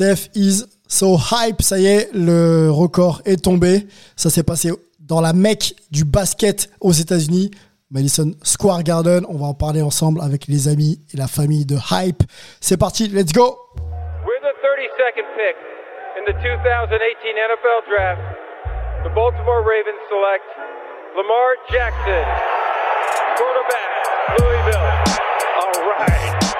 Steph is so hype. Ça y est, le record est tombé. Ça s'est passé dans la mecque du basket aux États-Unis. Madison Square Garden. On va en parler ensemble avec les amis et la famille de Hype. C'est parti, let's go! With the 32nd pick in the 2018 NFL Draft, the Baltimore Ravens select Lamar Jackson, quarterback, Louisville. All right.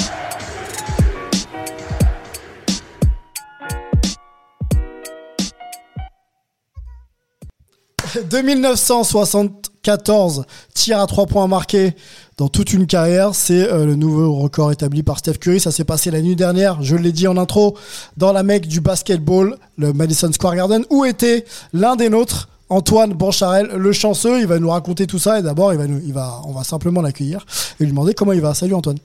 2974 tirs à 3 points marqués dans toute une carrière. C'est euh, le nouveau record établi par Steph Curry. Ça s'est passé la nuit dernière, je l'ai dit en intro, dans la mecque du basketball, le Madison Square Garden, où était l'un des nôtres, Antoine Bancharel, le chanceux. Il va nous raconter tout ça et d'abord, il va il on va simplement l'accueillir et lui demander comment il va. Salut Antoine.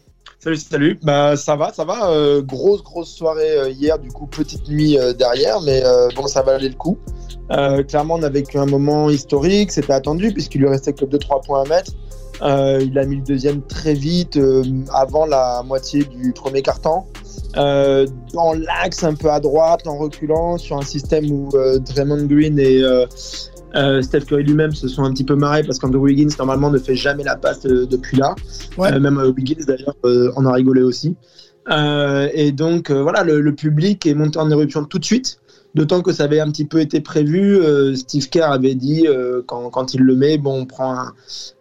Salut, salut. Bah ça va, ça va. Euh, grosse, grosse soirée euh, hier, du coup petite nuit euh, derrière, mais bon, ça valait le coup. Clairement, on a vécu un moment historique, c'était attendu puisqu'il lui restait que 2-3 points à mettre. Il a mis le deuxième très vite, avant la moitié du premier. Euh, dans l'axe un peu à droite, en reculant, sur un système où Draymond Green et euh, Steph Curry lui-même se sont un petit peu marrés parce qu'Andrew Wiggins normalement ne fait jamais la passe euh, depuis là. Ouais. Euh, même euh, Wiggins d'ailleurs en a rigolé aussi. Et donc voilà, le, le public est monté en éruption tout de suite. D'autant que ça avait un petit peu été prévu. Steve Kerr avait dit quand, quand il le met, bon, on prend un,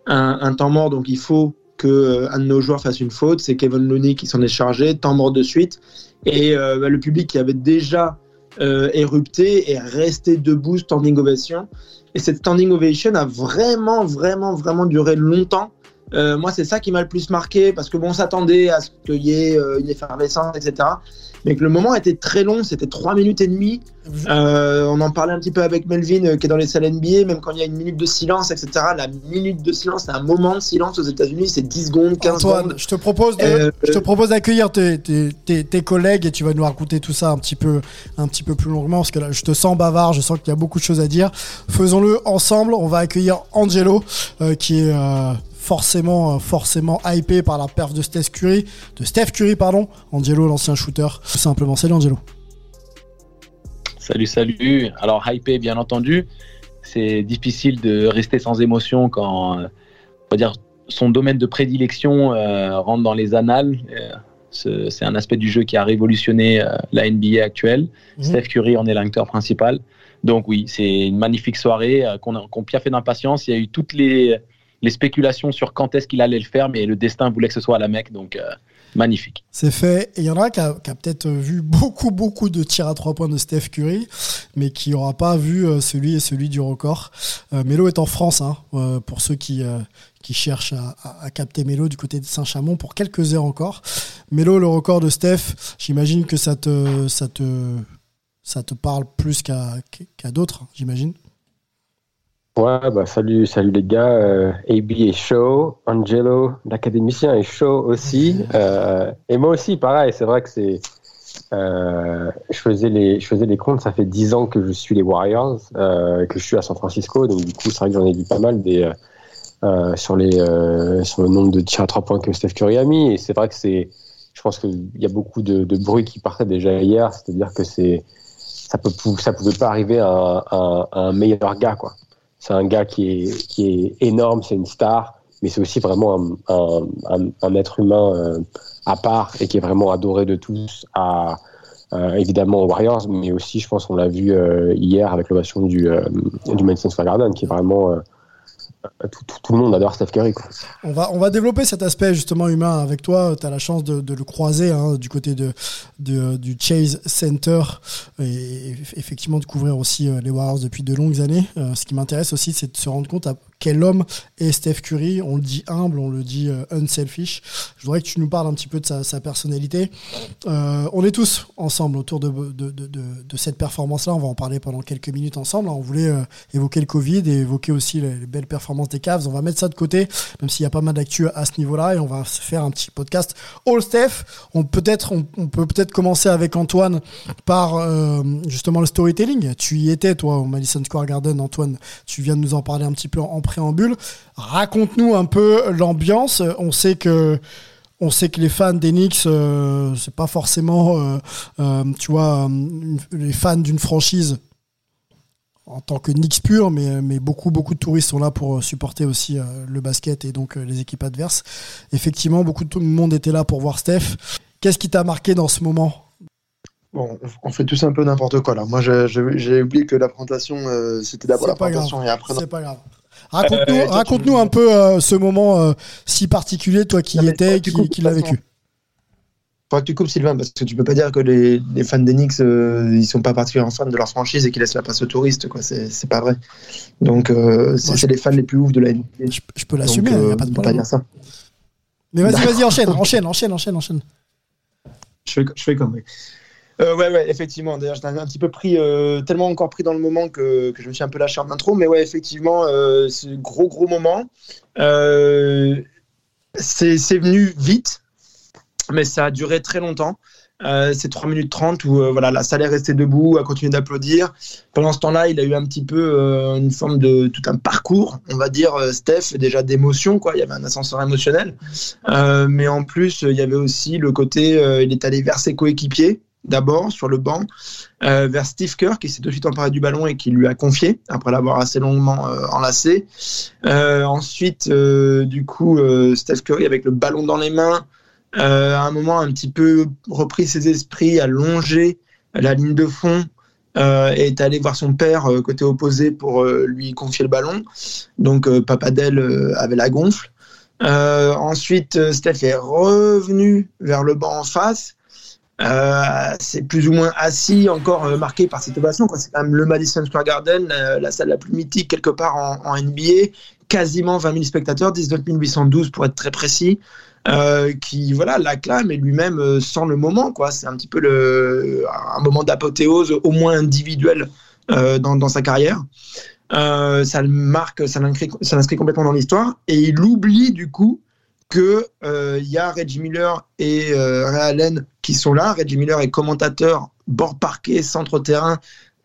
un, un temps mort, donc il faut que un de nos joueurs fasse une faute. C'est Kevin Looney qui s'en est chargé, temps mort de suite. Et bah, le public qui avait déjà euh, érupté est resté debout, standing ovation. Et cette standing ovation a vraiment, vraiment, vraiment duré longtemps. Euh, moi, c'est ça qui m'a le plus marqué parce que bon, on s'attendait à ce qu'il y ait euh, une effervescence, etc. Mais que le moment était très long, c'était 3 minutes et demie. Euh, on en parlait un petit peu avec Melvin euh, qui est dans les salles NBA, même quand il y a une minute de silence, etc. La minute de silence, c'est un moment de silence aux États-Unis, c'est 10 secondes, 15 Antoine, secondes. je te propose de- Euh, je te propose d'accueillir tes, tes- tes- tes collègues et tu vas nous raconter tout ça un petit peu, un petit peu plus longuement parce que là, je te sens bavard, je sens qu'il y a beaucoup de choses à dire. Faisons-le ensemble. On va accueillir Angelo, euh, qui est forcément, euh, forcément hypé par la perf de Steph Curry, de Steph Curry, pardon. Angelo, l'ancien shooter. Tout simplement. Salut Angelo. Salut, salut. Alors, hypé, bien entendu. C'est difficile de rester sans émotion quand, euh, on va dire, son domaine de prédilection euh, rentre dans les annales. Ce- c'est un aspect du jeu qui a révolutionné euh, la NBA actuelle. Mhm. Steph Curry en est l'acteur principal. Donc oui, c'est une magnifique soirée euh, qu'on a, qu'on piaffait d'impatience. Il y a eu toutes les, les spéculations sur quand est-ce qu'il allait le faire, mais le destin voulait que ce soit à la Mecque. Donc euh, magnifique. C'est fait. Il y en a qui a, peut-être vu beaucoup, beaucoup de tirs à trois points de Steph Curry, mais qui n'aura pas vu euh, celui et celui du record. Euh, Mélo est en France, hein, euh, pour ceux qui, qui cherchent à, à- capter Mélo du côté de Saint-Chamond pour quelques heures encore. Mélo, le record de Steph, j'imagine que ça te, ça te, ça te parle plus qu'à qu'à d'autres, j'imagine. Ouais, bah salut, salut les gars. Euh, AB est chaud, Angelo, l'académicien est chaud aussi. Euh, et moi aussi, pareil, c'est vrai que c'est. euh, je, faisais les, je faisais les comptes, ça fait 10 ans que je suis les Warriors, euh, que je suis à San Francisco, donc du coup, c'est vrai que j'en ai vu pas mal des, sur, les, sur le nombre de tirs à 3 points que Steph Curry a mis. Et c'est vrai que c'est. Je pense qu'il y a beaucoup de, de bruit qui partait déjà hier, c'est-à-dire que c'est. Ça, peut, ça pouvait pas arriver à à un meilleur gars, quoi. C'est un gars qui est, qui est énorme, c'est une star, mais c'est aussi vraiment un, un, être humain euh, à part et qui est vraiment adoré de tous, à, évidemment aux Warriors, mais aussi, je pense, on l'a vu euh, hier avec l'ovation du, euh, du Madison Square Garden, qui est vraiment euh, tout, le monde adore Steph Curry. On, va, on va développer cet aspect justement humain avec toi. Tu as la chance de, le croiser hein, du côté de, du Chase Center et effectivement de couvrir aussi euh, les Warriors depuis de longues années. Euh, ce qui m'intéresse aussi, c'est de se rendre compte à quel homme est Steph Curry. On le dit humble, on le dit unselfish. Je voudrais que tu nous parles un petit peu de sa, personnalité. on est tous ensemble autour de, de, de cette performance-là. On va en parler pendant quelques minutes ensemble. On voulait évoquer le Covid et évoquer aussi les belles performances des Cavs. On va mettre ça de côté, même s'il y a pas mal d'actu à ce niveau-là, et on va faire un petit podcast All Steph. On peut on, peut peut-être commencer avec Antoine par euh, justement le storytelling. Tu y étais toi au Madison Square Garden, Antoine. Tu viens de nous en parler un petit peu en, préambule. Raconte-nous un peu l'ambiance. On sait que on sait que les fans Knicks, euh, c'est pas forcément, euh, tu vois, les fans d'une franchise en tant que Knicks pur, mais, mais beaucoup, beaucoup de touristes sont là pour supporter aussi euh, le basket et donc euh, les équipes adverses. Effectivement, beaucoup de monde était là pour voir Steph. Qu'est-ce qui t'a marqué dans ce moment? Bon, on fait tous un peu n'importe quoi là. Moi, j'ai oublié que la présentation, euh, c'était d'abord la présentation et après. C'est pas grave. Raconte-nous un peu ce moment si particulier, toi qui y étais, qui, qui l'as vécu que tu coupes Sylvain parce que tu peux pas dire que les, fans d'Enix euh, ils sont pas particulièrement fans de leur franchise et qu'ils laissent la place aux touristes quoi c'est pas vrai donc euh, c'est les fans les plus oufs de la NBA je, peux l'assumer il n'y a euh, pas de problème pas dire ça mais vas-y vas-y enchaîne enchaîne enchaîne enchaîne enchaîne je fais, je fais comme oui. ouais, ouais, effectivement. D'ailleurs, j'étais un petit peu pris, tellement encore pris dans le moment que, que, je me suis un peu lâché en intro. Mais ouais, effectivement, c'est gros, gros moment. c'est venu vite mais ça a duré très longtemps. Euh, c'est 3 minutes 30 où euh, voilà, la salle est restée debout, a continué d'applaudir. Pendant ce temps-là, il a eu un petit peu euh, une forme de tout un parcours, on va dire, Steph, déjà d'émotion, quoi. Il y avait un ascenseur émotionnel. mais en plus, il y avait aussi le côté, il est allé vers ses coéquipiers, d'abord sur le banc, vers Steve Kerr, qui s'est tout de suite emparé du ballon et qui lui a confié, après l'avoir assez longuement enlacé. ensuite, du coup, Steph Curry avec le ballon dans les mains. Euh, à un moment un petit peu repris ses esprits, a longé la ligne de fond euh, et est allé voir son père euh, côté opposé pour lui confier le ballon. Donc Papadel avait la gonfle. ensuite, Steph est revenu vers le banc en face. c'est plus ou moins assis, encore marqué par cette ovation. C'est quand même le Madison Square Garden, la, salle la plus mythique quelque part en, en NBA. Quasiment 20 000 spectateurs, 19 812 pour être très précis. Euh, qui voilà l'acclame et lui-même euh, sent le moment quoi. C'est un petit peu le un moment d'apothéose au moins individuel euh, dans, dans, sa carrière. Ça le marque ça l'inscrit complètement dans l'histoire. Et il oublie du coup que il y a Reggie Miller et Ray Allen qui sont là. Reggie Miller est commentateur bord parquet centre terrain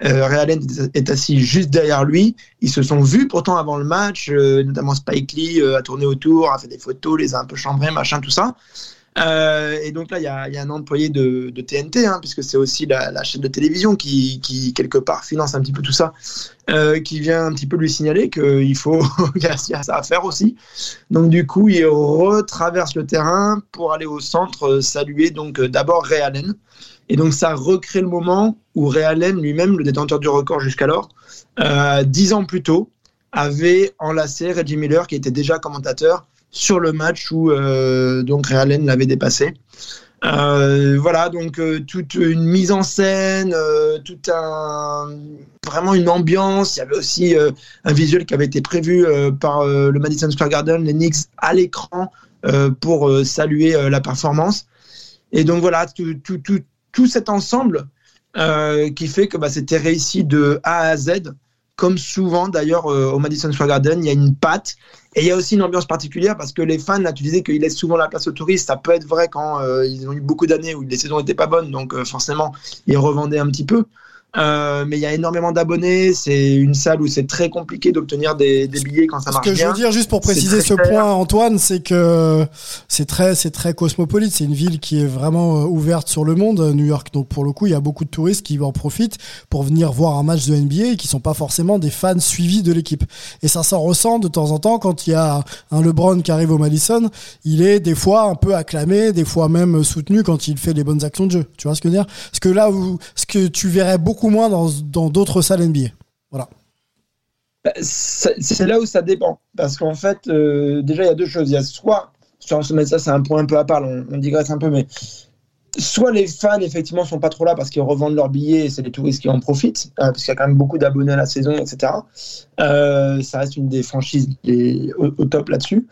euh, Allen est assis juste derrière lui. Ils se sont vus pourtant avant le match, euh, notamment Spike Lee euh, a tourné autour, a fait des photos, les a un peu chambrés, machin, tout ça. Euh, et donc là, il y a, un employé de, TNT, hein, puisque c'est aussi la, chaîne de télévision qui, quelque part, finance un petit peu tout ça, euh, qui vient un petit peu lui signaler qu'il faut, qu'il y, a ça à faire aussi. Donc du coup, il retraverse le terrain pour aller au centre saluer donc d'abord Ray Allen, et donc ça recrée le moment où Ray Allen lui-même, le détenteur du record jusqu'alors, euh, dix ans plus tôt, avait enlacé Reggie Miller, qui était déjà commentateur, sur le match où euh, donc Ray Allen l'avait dépassé. Euh, voilà, donc toute une mise en scène, tout un vraiment une ambiance. Il y avait aussi un visuel qui avait été prévu par le Madison Square Garden, les Knicks à l'écran pour saluer la performance. Et donc voilà, tout, tout, tout, tout cet ensemble euh, qui fait que bah, c'était réussi de A à Z. Comme souvent d'ailleurs euh, au Madison Square Garden, il y a une patte et il y a aussi une ambiance particulière parce que les fans, là, tu disais qu'ils laissent souvent la place aux touristes. Ça peut être vrai quand euh, ils ont eu beaucoup d'années où les saisons n'étaient pas bonnes, donc forcément ils revendaient un petit peu. Euh, mais il y a énormément d'abonnés. C'est une salle où c'est très compliqué d'obtenir des, des, billets quand ça marche bien. Ce que je veux dire, juste pour préciser ce point, Antoine, c'est que c'est très, c'est très cosmopolite. C'est une ville qui est vraiment euh, ouverte sur le monde, New York. Donc pour le coup, il y a beaucoup de touristes qui en profitent pour venir voir un match de NBA et qui sont pas forcément des fans suivis de l'équipe. Et ça s'en ressent de temps en temps quand il y a un LeBron qui arrive au Madison. Il est des fois un peu acclamé, des fois même soutenu quand il fait les bonnes actions de jeu. Tu vois ce que je veux dire? Parce que là où, ce que tu verrais beaucoup moins dans d'autres salles NBA. Voilà. Bah, c'est là où ça dépend. Parce qu'en fait, euh, déjà, il y a deux choses. Il y a soit, sur ça, c'est un point un peu à part, on, digresse un peu, mais soit les fans, effectivement, sont pas trop là parce qu'ils revendent leurs billets et c'est les touristes qui en profitent, euh, parce qu'il y a quand même beaucoup d'abonnés à la saison, etc. Euh, ça reste une des franchises au, top là-dessus.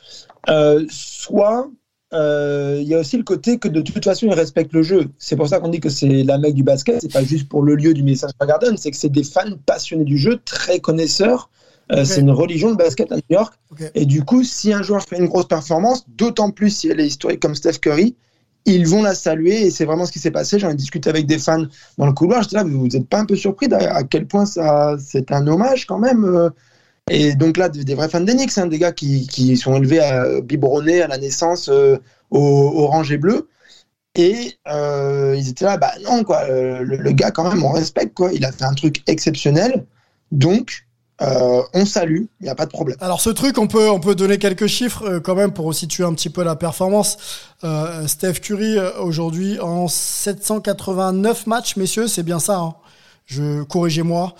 soit il y a aussi le côté que de toute façon ils respectent le jeu. C'est pour ça qu'on dit que c'est la mec du basket, c'est pas juste pour le lieu du Madison Garden, c'est que c'est des fans passionnés du jeu, très connaisseurs, euh, c'est une religion de basket à New York. Et du coup, si un joueur fait une grosse performance, d'autant plus si elle est historique comme Steph Curry, ils vont la saluer et c'est vraiment ce qui s'est passé. J'en ai discuté avec des fans dans le couloir. J'étais là, vous n'êtes pas un peu surpris à quel point ça, c'est un hommage quand même. Euh. Et donc là, des, vrais fans d'Enix, hein, des gars qui, qui, sont élevés à biberonnés à la naissance euh, au orange et bleu. Et ils étaient là, bah non, quoi, le, gars, quand même, on respecte, quoi. Il a fait un truc exceptionnel. Donc, euh, on salue, il n'y a pas de problème. Alors ce truc, on peut, on peut donner quelques chiffres euh, quand même pour situer un petit peu la performance. Euh, Steph Curry aujourd'hui en 789 matchs, messieurs, c'est bien ça. Hein? Je corrigez-moi,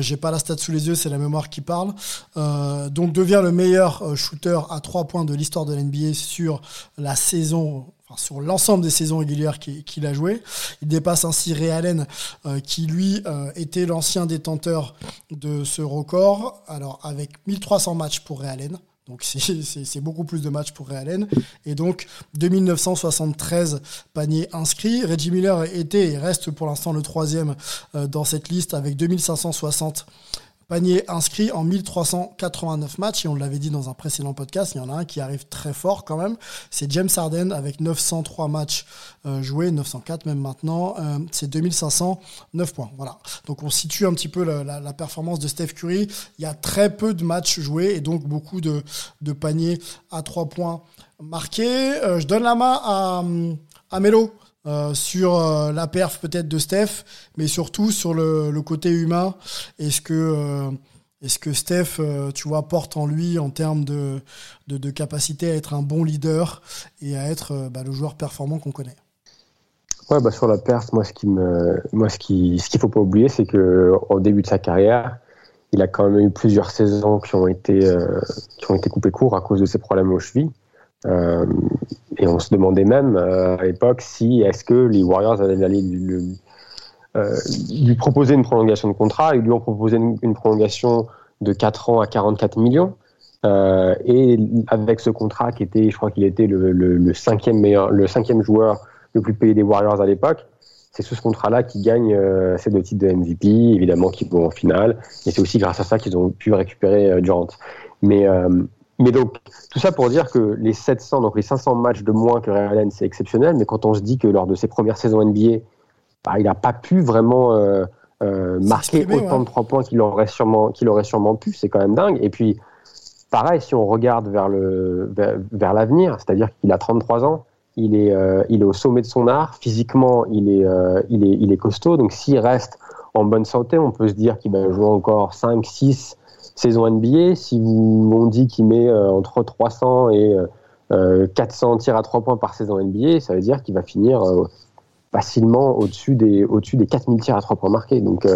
j'ai pas la stat sous les yeux, c'est la mémoire qui parle. donc devient le meilleur shooter à trois points de l'histoire de l'NBA sur la saison sur l'ensemble des saisons régulières qu'il a joué. Il dépasse ainsi Ray Allen, euh, qui lui euh, était l'ancien détenteur de ce record. Alors avec 1300 matchs pour Ray Allen. Donc c'est beaucoup plus de matchs pour Ray Allen. Et donc 2973 paniers inscrits. Reggie Miller était et reste pour l'instant le troisième euh, dans cette liste avec 2560 Panier inscrit en 1389 matchs, et on l'avait dit dans un précédent podcast, il y en a un qui arrive très fort quand même, c'est James Harden avec 903 matchs euh, joués, 904 même maintenant, euh, c'est 2509 points. Voilà. Donc on situe un petit peu la, performance de Steph Curry. Il y a très peu de matchs joués et donc beaucoup de, paniers à 3 points marqués. Euh, je donne la main à, à Melo. Euh, sur euh, la perf peut-être de Steph, mais surtout sur le, côté humain. Est-ce que, euh, est-ce que Steph, tu vois, porte en lui en termes de, de, capacité à être un bon leader et à être bah, le joueur performant qu'on connaît? Ouais, bah sur la perf, moi ce qui me, ce qui, ce faut pas oublier, c'est que au début de sa carrière, il a quand même eu plusieurs saisons qui ont été, qui ont été coupées court à cause de ses problèmes aux chevilles. Euh, et on se demandait même euh, à l'époque si est-ce que les Warriors allaient lui, euh, lui, proposer une prolongation de contrat. Ils lui ont proposé une, prolongation de 4 ans à 44 millions. et avec ce contrat qui était, je crois qu'il était le, le, cinquième meilleur, le cinquième joueur le plus payé des Warriors à l'époque, c'est sous ce contrat-là qu'ils gagnent ces deux titres de MVP, évidemment, qui vont en finale. Et c'est aussi grâce à ça qu'ils ont pu récupérer Durant. Mais mais donc, tout ça pour dire que les 700, donc les 500 matchs de moins que Ray Allen, c'est exceptionnel. Mais quand on se dit que lors de ses premières saisons NBA, bah, il n'a pas pu vraiment euh, euh, marquer autant de trois points qu'il aurait sûrement, qu'il aurait sûrement pu, c'est quand même dingue. Et puis, pareil, si on regarde vers le vers, l'avenir, c'est-à-dire qu'il a 33 ans, il est euh, il est au sommet de son art, physiquement, il est il est il est costaud. Donc, s'il reste en bonne santé, on peut se dire qu'il va jouer encore 5, 6 saison NBA, si vous on dit qu'il met euh, entre 300 et 400 euh, tirs à 3 points par saison NBA, ça veut dire qu'il va finir euh, facilement au-dessus des, au-dessus des 4000 tirs à 3 points marqués. Donc,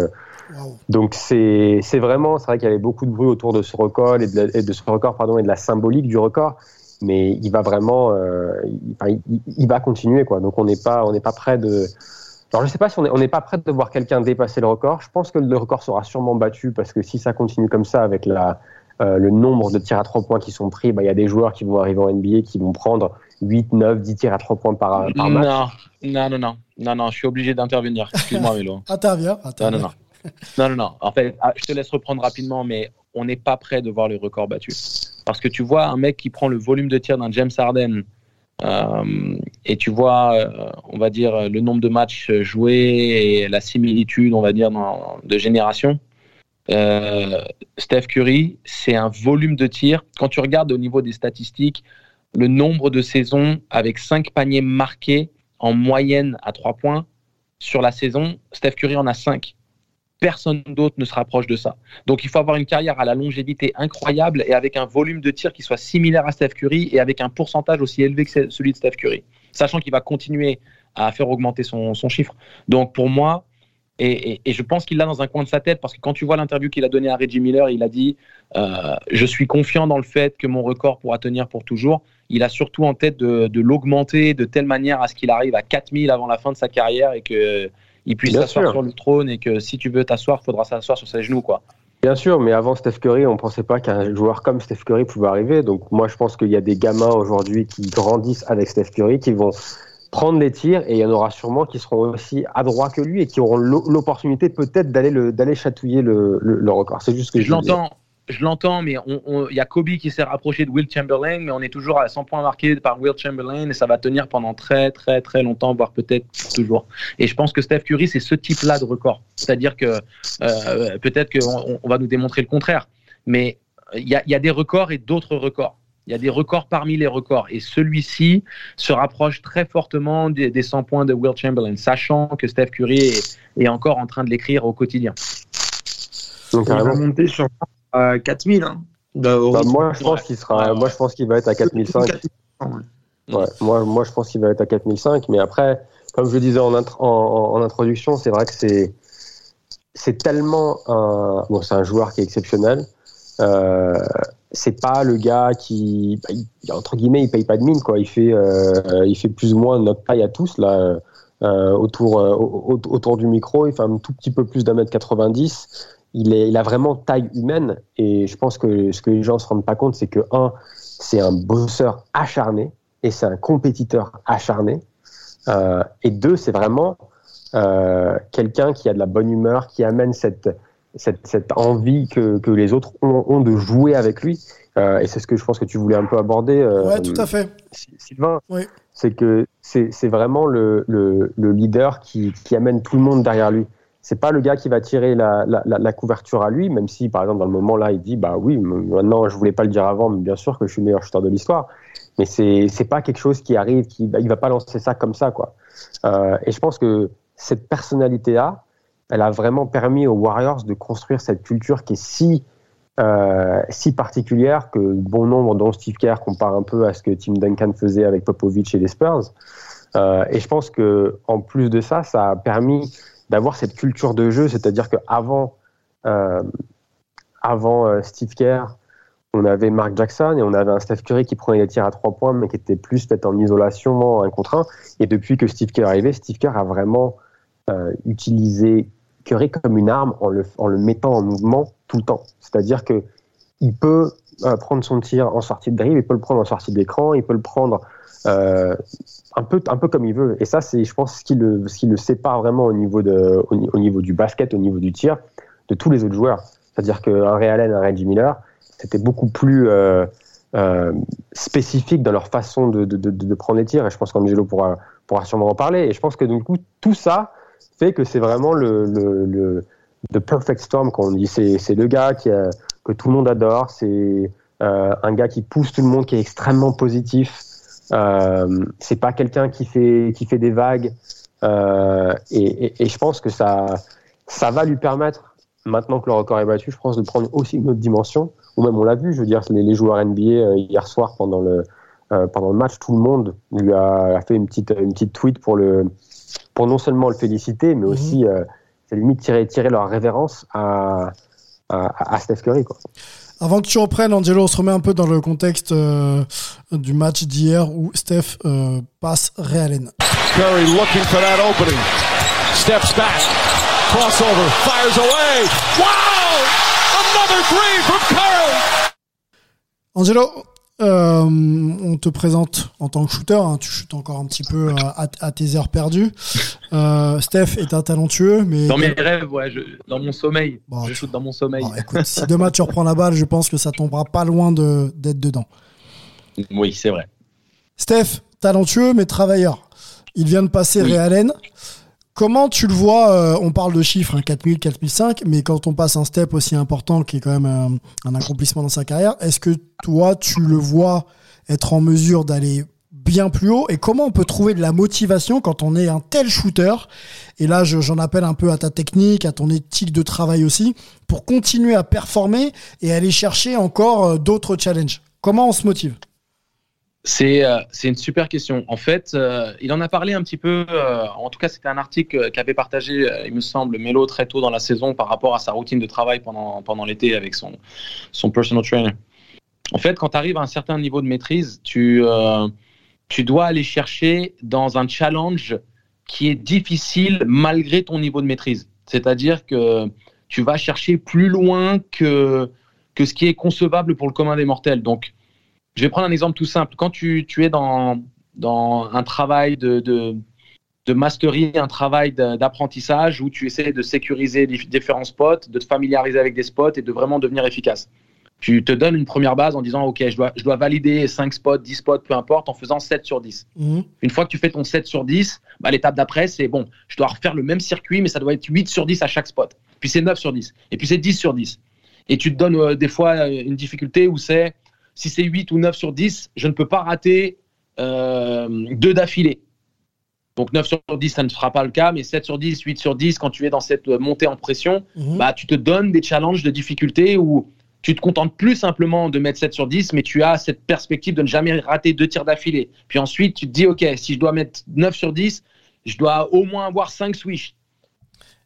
donc c'est, vraiment, c'est vrai qu'il y avait beaucoup de bruit autour de ce record et de, de ce record pardon et de la symbolique du record, mais il va vraiment, il, il, va continuer quoi. Donc on n'est pas, on n'est pas prêt de alors je ne sais pas si on n'est pas prêt de voir quelqu'un dépasser le record. Je pense que le record sera sûrement battu parce que si ça continue comme ça avec la, euh, le nombre de tirs à 3 points qui sont pris, bah, il y a des joueurs qui vont arriver en NBA qui vont prendre 8, 9, 10 tirs à 3 points par, par match. Non, non, non, non, non, je suis obligé d'intervenir. Excuse-moi, Vélo. interviens, Non, non, non. non, non, non. En fait, ah, je te laisse reprendre rapidement, mais on n'est pas prêt de voir le record battu. Parce que tu vois un mec qui prend le volume de tirs d'un James Harden euh, et tu vois, euh, on va dire, le nombre de matchs joués et la similitude, on va dire, de génération. Euh, Steph Curry, c'est un volume de tir. Quand tu regardes au niveau des statistiques, le nombre de saisons avec 5 paniers marqués en moyenne à 3 points sur la saison, Steph Curry en a 5 personne d'autre ne se rapproche de ça. Donc il faut avoir une carrière à la longévité incroyable et avec un volume de tir qui soit similaire à Steph Curry et avec un pourcentage aussi élevé que celui de Steph Curry, sachant qu'il va continuer à faire augmenter son, chiffre. Donc pour moi, Et, je pense qu'il l'a dans un coin de sa tête parce que quand tu vois l'interview qu'il a donnée à Reggie Miller, il a dit euh, Je suis confiant dans le fait que mon record pourra tenir pour toujours. Il a surtout en tête de, l'augmenter de telle manière à ce qu'il arrive à 4000 avant la fin de sa carrière et qu'il puisse s'asseoir sur le trône et que si tu veux t'asseoir, il faudra s'asseoir sur ses genoux. quoi. Bien sûr, mais avant Steph Curry, on ne pensait pas qu'un joueur comme Steph Curry pouvait arriver. Donc moi, je pense qu'il y a des gamins aujourd'hui qui grandissent avec Steph Curry, qui vont prendre les tirs et il y en aura sûrement qui seront aussi adroits que lui et qui auront l'opportunité peut-être d'aller d'aller chatouiller le, le, record. C'est juste que je, l'entends. Je l'entends, mais il y a Kobe qui s'est rapproché de Will Chamberlain, mais on est toujours à 100 points marqués par Will Chamberlain et ça va tenir pendant très très très longtemps, voire peut-être toujours. Et je pense que Steph Curry, c'est ce type-là de record. C'est-à-dire que euh, peut-être qu'on on va nous démontrer le contraire, mais il y a, y a des records et d'autres records. Il y a des records parmi les records. Et celui-ci se rapproche très fortement des, 100 points de Will Chamberlain, sachant que Steph Curry est, encore en train de l'écrire au quotidien. Donc, il va monter sur 4000. Hein. Bah, moi, je pense qu'il sera. Moi, je pense qu'il va être à 4005. moi, moi, je pense qu'il va être à 4005. Mais après, comme je disais en, en, introduction, c'est vrai que c'est c'est tellement un. Bon, c'est un joueur qui est exceptionnel. Euh, c'est pas le gars qui, bah, entre guillemets, il paye pas de mine, quoi. Il fait, euh, il fait plus ou moins notre taille à tous, là, euh, autour, euh, autour du micro. Il fait un tout petit peu plus d'un mètre 90. Il, est, il a vraiment taille humaine. Et je pense que ce que les gens se rendent pas compte, c'est que, un, c'est un bosseur acharné et c'est un compétiteur acharné. et deux, c'est vraiment quelqu'un qui a de la bonne humeur, qui amène cette, cette, envie que, que, les autres ont, de jouer avec lui. Euh, et c'est ce que je pense que tu voulais un peu aborder. Euh, tout à fait. Sylvain, c'est que c'est vraiment le, le, le, leader qui, qui, amène tout le monde derrière lui. C'est pas le gars qui va tirer la, couverture à lui, même si, par exemple, dans le moment là, il dit Bah oui, maintenant, je voulais pas le dire avant, mais bien sûr que je suis le meilleur shooter de l'histoire. Mais c'est pas quelque chose qui arrive, qui, il va pas lancer ça comme ça, quoi. Euh, et je pense que cette personnalité-là, elle a vraiment permis aux Warriors de construire cette culture qui est si, euh, si particulière que bon nombre, dont Steve Kerr, compare un peu à ce que Tim Duncan faisait avec Popovich et les Spurs. Euh, et je pense que en plus de ça, ça a permis d'avoir cette culture de jeu, c'est-à-dire qu'avant euh, avant euh, Steve Kerr, on avait Mark Jackson et on avait un Steph Curry qui prenait des tirs à trois points, mais qui était plus peut-être en isolation, un contre un. Et depuis que Steve Kerr est arrivé, Steve Kerr a vraiment euh, utilisé Curry comme une arme en le, en le mettant en mouvement tout le temps. C'est-à-dire que il peut euh, prendre son tir en sortie de drive, il peut le prendre en sortie d'écran, il peut le prendre euh, un, peu, un peu comme il veut. Et ça, c'est, je pense, ce qui, le, ce qui le sépare vraiment au niveau, de, au, niveau du basket, au niveau du tir, de tous les autres joueurs. C'est-à-dire qu'un Ray Allen, un Reggie Miller, c'était beaucoup plus euh, spécifique dans leur façon de, de, prendre les tirs. Et je pense qu'Angelo pourra, pourra sûrement en parler. Et je pense que du coup, tout ça, fait que c'est vraiment le, le, le perfect storm qu'on dit. C'est le gars qui que tout le monde adore. C'est euh, un gars qui pousse tout le monde, qui est extrêmement positif. Euh, c'est pas quelqu'un qui fait qui fait des vagues. Euh, et, et, je pense que ça ça va lui permettre maintenant que le record est battu, je pense de prendre aussi une autre dimension. Ou même on l'a vu, je veux dire les, les joueurs NBA euh, hier soir pendant le pendant le match, tout le monde lui a, fait une petite une petite tweet pour le pour non seulement le féliciter, mais mhm. aussi, c'est limite tirer, tirer leur révérence à, à, Steph Curry. Quoi. Avant que tu reprennes, Angelo, on se remet un peu dans le contexte euh, du match d'hier où Steph euh, passe Ray Allen. Curry looking for that opening. Steps back. Crossover. Fires away. Wow! Another three from Curry! Angelo, euh, on te présente en tant que shooter, hein, tu shootes encore un petit peu à, tes heures perdues. Euh, Steph est un talentueux, mais dans mes rêves, ouais, dans mon sommeil, je shoot dans mon sommeil. si demain tu reprends la balle, je pense que ça tombera pas loin d'être dedans. Oui, c'est vrai. Steph, talentueux mais travailleur. Il vient de passer oui. Allen. Comment tu le vois euh, On parle de chiffres, hein, 4000, 4005, mais quand on passe un step aussi important qui est quand même euh, un, accomplissement dans sa carrière, est-ce que toi, tu le vois être en mesure d'aller bien plus haut? Et comment on peut trouver de la motivation quand on est un tel shooter? Et là, j'en appelle un peu à ta technique, à ton éthique de travail aussi, pour continuer à performer et aller chercher encore euh, d'autres challenges. Comment on se motive? C'est euh, c'est une super question. En fait, euh, il en a parlé un petit peu. euh, en tout cas, c'était un article qu'avait partagé, il me semble, Melo très tôt dans la saison par rapport à sa routine de travail pendant, pendant l'été avec son, son personal trainer. En fait, quand tu arrives à un certain niveau de maîtrise, tu, tu dois aller chercher dans un challenge qui est difficile malgré ton niveau de maîtrise. C'est-à-dire que tu vas chercher plus loin que, que ce qui est concevable pour le commun des mortels. Donc, je vais prendre un exemple tout simple. Quand tu, tu es dans, dans un travail de, de, de mastery, un travail d'apprentissage où tu essaies de sécuriser dif- différents spots, de te familiariser avec des spots et de vraiment devenir efficace. Tu te donnes une première base en disant, OK, je dois, je dois valider 5 spots, 10 spots, peu importe, en faisant 7 sur 10. Mhm. Une fois que tu fais ton 7 sur 10, bah, l'étape d'après, c'est bon, je dois refaire le même circuit, mais ça doit être 8 sur 10 à chaque spot. Puis c'est 9 sur 10. Et puis c'est 10 sur 10. Et tu te donnes euh, des fois euh, une difficulté où c'est, si c'est 8 ou 9 sur 10, je ne peux pas rater euh, deux d'affilée. Donc 9 sur 10, ça ne sera pas le cas, mais 7 sur 10, 8 sur 10, quand tu es dans cette euh, montée en pression, Mhm. bah, tu te donnes des challenges de difficulté où tu te contentes plus simplement de mettre 7 sur 10, mais tu as cette perspective de ne jamais rater deux tirs d'affilée. Puis ensuite, tu te dis, OK, si je dois mettre 9 sur 10, je dois au moins avoir 5 swish.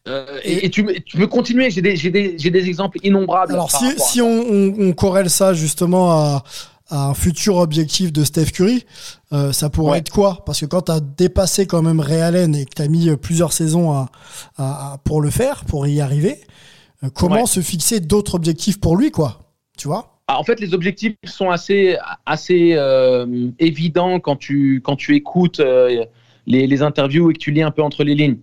Euh, et, et tu, tu peux continuer, j'ai des, des, des exemples innombrables. Alors si, si on, on- on corrèle ça justement à, à un futur objectif de Steph Curry, euh, ça pourrait Ouais. être quoi? Parce que quand tu as dépassé quand même Ray Allen et que tu as mis euh, plusieurs saisons à, à- pour le faire, pour y arriver, euh, comment Ouais. se fixer d'autres objectifs pour lui, quoi? Tu vois? Ah, en fait, les objectifs sont assez, assez évidents quand tu, quand tu écoutes les, les interviews et que tu lis un peu entre les lignes.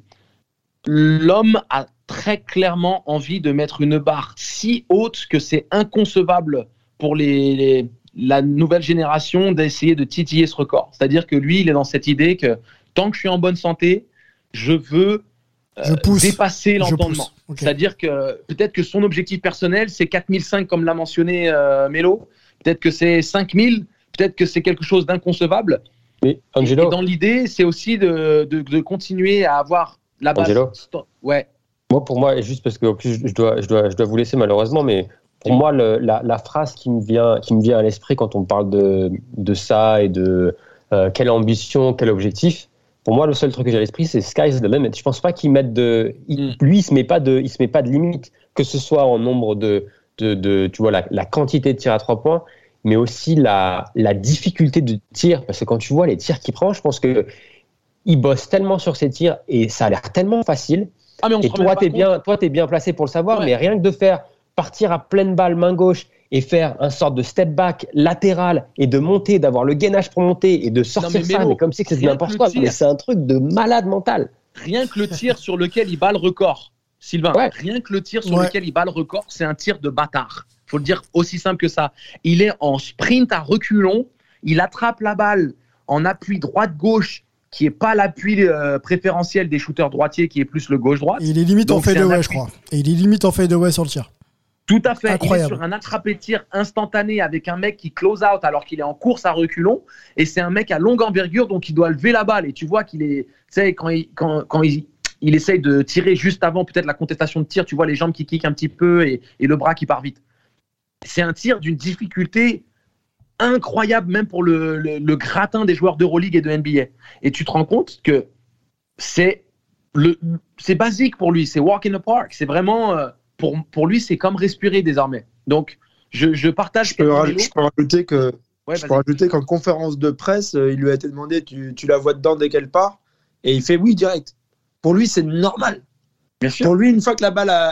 L'homme a très clairement envie de mettre une barre si haute que c'est inconcevable pour les, les- la nouvelle génération d'essayer de titiller ce record. C'est-à-dire que lui, il est dans cette idée que tant que je suis en bonne santé, je veux euh, Je pousse. dépasser l'entendement. C'est-à-dire que peut-être que son objectif personnel, c'est 4005, comme l'a mentionné euh, Melo. Peut-être que c'est 5000. Peut-être que c'est quelque chose d'inconcevable. Mais Angelo, et dans l'idée, c'est aussi de, de, de continuer à avoir la base. Angelo Ouais. moi pour moi, juste parce que en plus, je dois, je dois, je dois vous laisser malheureusement, mais pour moi, le- la, la phrase qui me vient, qui me vient à l'esprit quand on parle de, de ça et de euh, quelle ambition, quel objectif, pour moi, le seul truc que j'ai à l'esprit, c'est sky's the limit. Je pense pas qu'il mette de, il- Mm. lui, il se met pas de, il se met pas de limite, que ce soit en nombre de, de, de tu vois, la, la quantité de tirs à trois points, mais aussi la, la difficulté de tir, parce que quand tu vois les tirs qu'il prend, je pense que il bosse tellement sur ses tirs et ça a l'air tellement facile. Ah, mais on Et toi, t'es bien, toi, t'es bien placé pour le savoir, Ouais. mais rien que de faire partir à pleine balle main gauche et faire un sorte de step back latéral et de monter, d'avoir le gainage pour monter et de sortir mais ça, Mélo, mais comme si c'était n'importe que quoi. tir. Mais c'est un truc de malade mental. Rien que le tir sur lequel il bat le record, Sylvain, Ouais. rien que le tir sur Ouais. lequel il bat le record, c'est un tir de bâtard. faut le dire aussi simple que ça. Il est en sprint à reculons, il attrape la balle en appui droite-gauche, qui est pas l'appui euh, préférentiel des shooters droitiers, qui est plus le gauche-droite. Il est limite en Donc, un fadeaway, je crois. Et il est limite en fadeaway sur le tir. Tout à fait. Incroyable. Il est sur un attrapé-tir instantané avec un mec qui close out alors qu'il est en course à reculons. Et c'est un mec à longue envergure, donc il doit lever la balle. Et tu vois qu'il est, tu sais, quand il, quand, quand il, il essaye de tirer juste avant peut-être la contestation de tir, tu vois les jambes qui kickent un petit peu et, et le bras qui part vite. C'est un tir d'une difficulté incroyable, même pour le, le, le gratin des joueurs d'Euroleague et de NBA. Et tu te rends compte que c'est le, c'est basique pour lui, c'est walk in the park. C'est vraiment, euh, pour, pour lui, c'est comme respirer désormais. Donc, je, je partage. Je peux, je peux rajouter que Ouais, je peux rajouter qu'en conférence de presse, euh, il lui a été demandé tu, tu la vois dedans dès qu'elle part? Et il fait oui direct. Pour lui, c'est normal. Bien sûr. Pour lui, une fois que la balle a-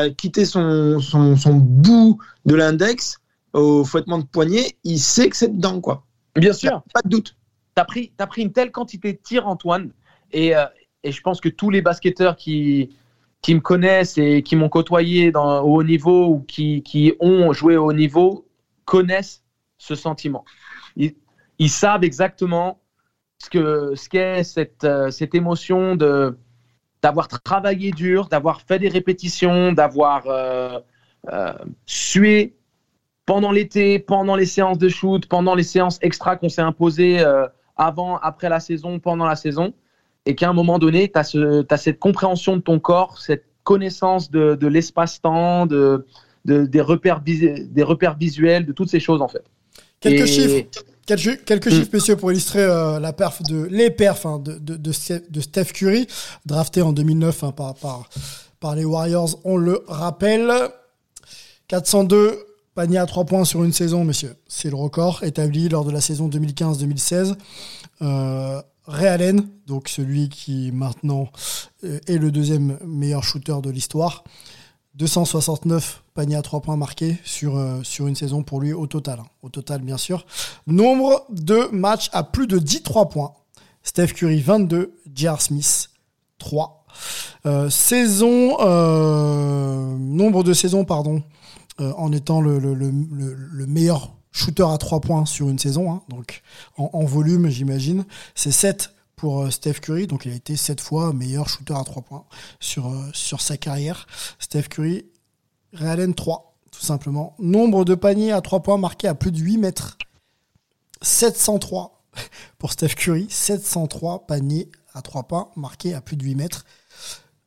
a quitté son, son, son bout de l'index au fouettement de poignet, il sait que c'est dedans, quoi. Bien sûr. Pas de doute. T'as pris, as pris une telle quantité de tirs, Antoine, et, euh, et je pense que tous les basketteurs qui, qui me connaissent et qui m'ont côtoyé dans, au haut niveau ou qui, qui ont joué au haut niveau connaissent ce sentiment. Ils, ils savent exactement ce que ce qu'est cette, euh, cette émotion de d'avoir travaillé dur, d'avoir fait des répétitions, d'avoir euh, euh, sué pendant l'été, pendant les séances de shoot, pendant les séances extra qu'on s'est imposées euh, avant, après la saison, pendant la saison, et qu'à un moment donné, tu as, ce, cette compréhension de ton corps, cette connaissance de, de l'espace-temps, de, de- des, repères, vis- des repères visuels, de toutes ces choses en fait. Quelques Et- chiffres. Quelques, quelques chiffres, messieurs, pour illustrer euh, la perf de, les perfs hein, de, de, de, Ste- de Steph Curry, drafté en 2009 hein, par, par, par les Warriors, on le rappelle. 402 paniers à 3 points sur une saison, messieurs. C'est le record établi lors de la saison 2015-2016. Euh, Ray Allen, donc celui qui maintenant euh, est le deuxième meilleur shooter de l'histoire. 269 paniers à 3 points marqués sur, euh, sur une saison pour lui au total. hein. Au total, bien sûr. Nombre de matchs à plus de 10 3 points. Steph Curry 22, J.R. Smith 3. Euh, saison, nombre de saisons, pardon, euh, en étant le, le- le- le- le meilleur shooter à 3 points sur une saison, hein, donc en, volume, j'imagine. C'est 7 pour euh, Steph Curry, donc il a été 7 fois meilleur shooter à 3 points sur, euh, sur sa carrière. Steph Curry, Ray Allen 3, tout simplement. Nombre de paniers à 3 points marqués à plus de 8 mètres. 703 pour Steph Curry, 703 paniers à 3 points marqués à plus de 8 mètres.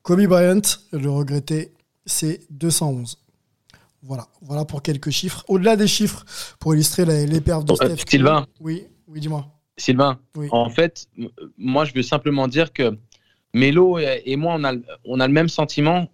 Kobe Bryant, le regretté, c'est 211. Voilà, voilà pour quelques chiffres. Au-delà des chiffres, pour illustrer la- les perfs de Euh, Steph. Sylvain. Oui, oui, dis-moi. Sylvain, Oui. en fait, moi, je veux simplement dire que Mélo et moi, on a, le- on a le même sentiment.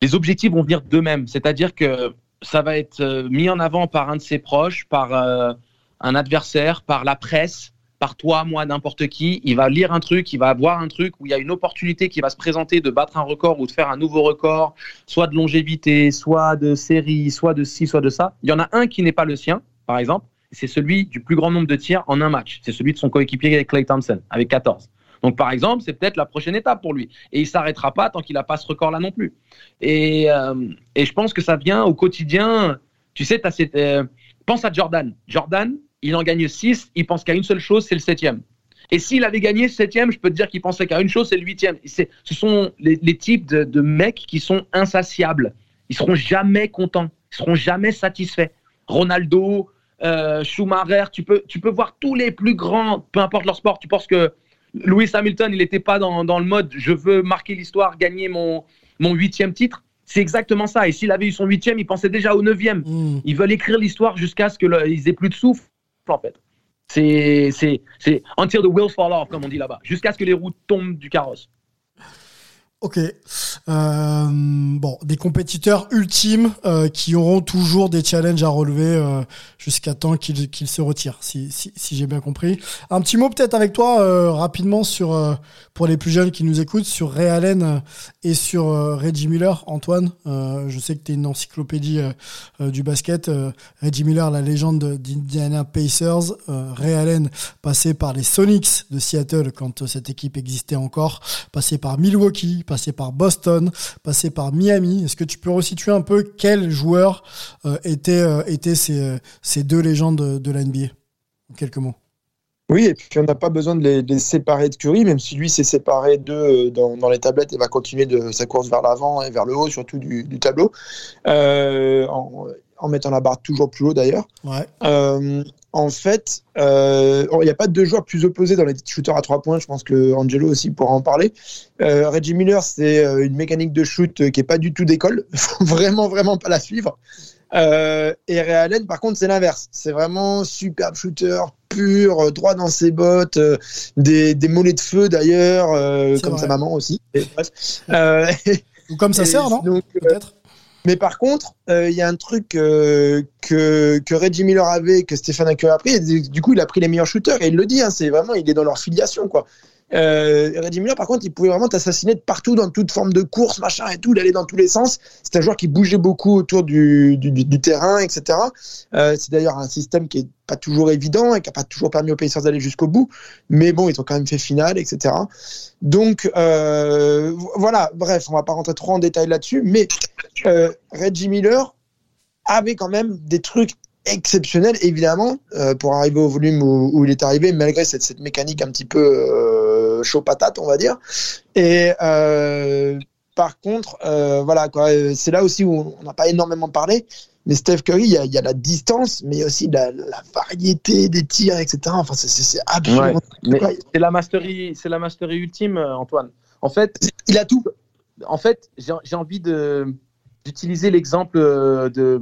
Les objectifs vont venir d'eux-mêmes. C'est-à-dire que ça va être euh, mis en avant par un de ses proches, par euh, un adversaire, par la presse, par toi, moi, n'importe qui. Il va lire un truc, il va voir un truc où il y a une opportunité qui va se présenter de battre un record ou de faire un nouveau record, soit de longévité, soit de série, soit de ci, soit de ça. Il y en a un qui n'est pas le sien, par exemple c'est celui du plus grand nombre de tirs en un match. C'est celui de son coéquipier Clay Thompson, avec 14. Donc, par exemple, c'est peut-être la prochaine étape pour lui. Et il s'arrêtera pas tant qu'il n'a pas ce record-là non plus. Et, euh, et je pense que ça vient au quotidien. Tu sais, t'as cette, euh, pense à Jordan. Jordan, il en gagne 6, il pense qu'à une seule chose, c'est le septième. Et s'il avait gagné septième, je peux te dire qu'il pensait qu'à une chose, c'est le huitième. Ce sont les, les types de, de mecs qui sont insatiables. Ils seront jamais contents. Ils seront jamais satisfaits. Ronaldo, euh, Schumacher, tu peux, tu peux voir tous les plus grands, peu importe leur sport. Tu penses que Lewis Hamilton, il n'était pas dans, dans le mode je veux marquer l'histoire, gagner mon, mon huitième titre. C'est exactement ça. Et s'il avait eu son huitième, il pensait déjà au neuvième. Hmm. Ils veulent écrire l'histoire jusqu'à ce qu'ils aient plus de souffle, C'est, c'est, c'est until the wheels fall off, comme on dit là-bas, jusqu'à ce que les roues tombent du carrosse. Ok. Euh, bon, des compétiteurs ultimes euh, qui auront toujours des challenges à relever euh, jusqu'à temps qu'ils se retirent, si, j'ai bien compris. Un petit mot peut-être avec toi rapidement pour les plus jeunes qui nous écoutent sur Ray Allen et sur Reggie Miller. Antoine, je sais que tu es une encyclopédie du basket. Reggie Miller, la légende de- d'Indiana Pacers. Ray Allen, passé par les Sonics de Seattle quand cette équipe existait encore, passé par Milwaukee, par Boston, passé par Miami. Est-ce que tu peux resituer un peu quels joueurs euh, étaient, euh, euh, ces deux légendes de, la NBA En quelques mots? Oui, et puis on n'a pas besoin de les, séparer de Curry, même si lui s'est séparé d'eux dans, les tablettes et va continuer de sa course vers l'avant et vers le haut, surtout du, tableau, en mettant la barre toujours plus haut d'ailleurs. Ouais. Euh, en fait, euh, il n'y a pas de deux joueurs plus opposés dans les shooters à trois points. Je pense que Angelo aussi pourra en parler. Euh, Reggie Miller, c'est euh, une mécanique de shoot euh, qui est pas du tout d'école. Faut vraiment, vraiment pas la suivre. Euh, et Ray Allen, par contre, c'est l'inverse. C'est vraiment superbe shooter, pur, euh, droit dans ses bottes, euh, des, des mollets de feu d'ailleurs, euh, comme vrai. sa maman aussi. Et bref. Euh, Ou comme et sert, non donc, euh, Peut-être mais par contre, euh, il y a un truc euh, que, Reggie Miller avait, que Stéphane Curry a pris, et du du coup, il a pris les meilleurs shooters, et il le dit, hein, c'est vraiment, il est dans leur filiation, quoi. Euh, Reggie Miller, par contre, il pouvait vraiment t'assassiner de partout, dans toute forme de course, machin et tout, allait dans tous les sens. C'est un joueur qui bougeait beaucoup autour du, du, terrain, etc. Euh, c'est d'ailleurs un système qui est pas toujours évident et qui a pas toujours permis aux Pacers d'aller jusqu'au bout, mais bon, ils ont quand même fait finale, etc. Donc, euh, voilà, bref, on va pas rentrer trop en détail là-dessus, mais euh, Reggie Miller avait quand même des trucs exceptionnels, évidemment, pour arriver au volume où, où il est arrivé, malgré cette, cette mécanique un petit peu chaud patate, on va dire. Et euh, par contre, euh, voilà, quoi, euh, c'est là aussi où on n'a pas énormément parlé. Mais Steph Curry, il y a, il y a la distance, mais aussi la, la variété des tirs, etc. Enfin, c'est- c'est c'est absolument. Ouais, c'est la mastery, c'est la mastery ultime, euh, Antoine. En fait, Il a tout. en fait, j'ai j'ai envie de d'utiliser l'exemple euh, de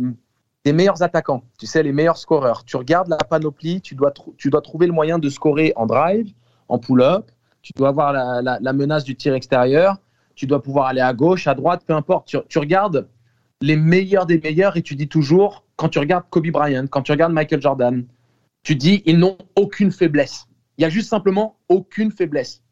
des meilleurs attaquants, tu sais, les meilleurs scoreurs. Tu regardes la panoplie, tu dois, tu dois trouver le moyen de scorer en drive, en pull-up, tu dois avoir la, menace du tir extérieur, tu dois pouvoir aller à gauche, à droite, peu importe. Tu, regardes les meilleurs des meilleurs et tu dis toujours, quand tu regardes Kobe Bryant, quand tu regardes Michael Jordan, tu dis, ils n'ont aucune faiblesse. Il y a juste simplement aucune faiblesse.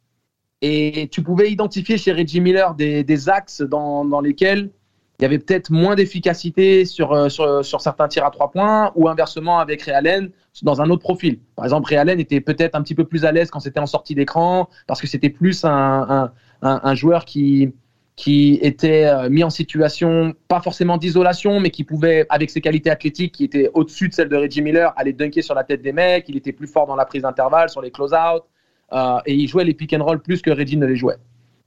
Et tu pouvais identifier chez Reggie Miller des, axes dans, lesquels il y avait peut-être moins d'efficacité sur, euh, sur, sur, certains tirs à trois points ou inversement avec Ray Allen dans un autre profil. Par exemple, Ray Allen était peut-être un petit peu plus à l'aise quand c'était en sortie d'écran parce que c'était plus un, un, joueur qui, qui était euh, mis en situation, pas forcément d'isolation, mais qui pouvait, avec ses qualités athlétiques qui étaient au-dessus de celles de Reggie Miller, aller dunker sur la tête des mecs. Il était plus fort dans la prise d'intervalle, sur les close-out. Euh, et il jouait les pick and roll plus que Reggie ne les jouait.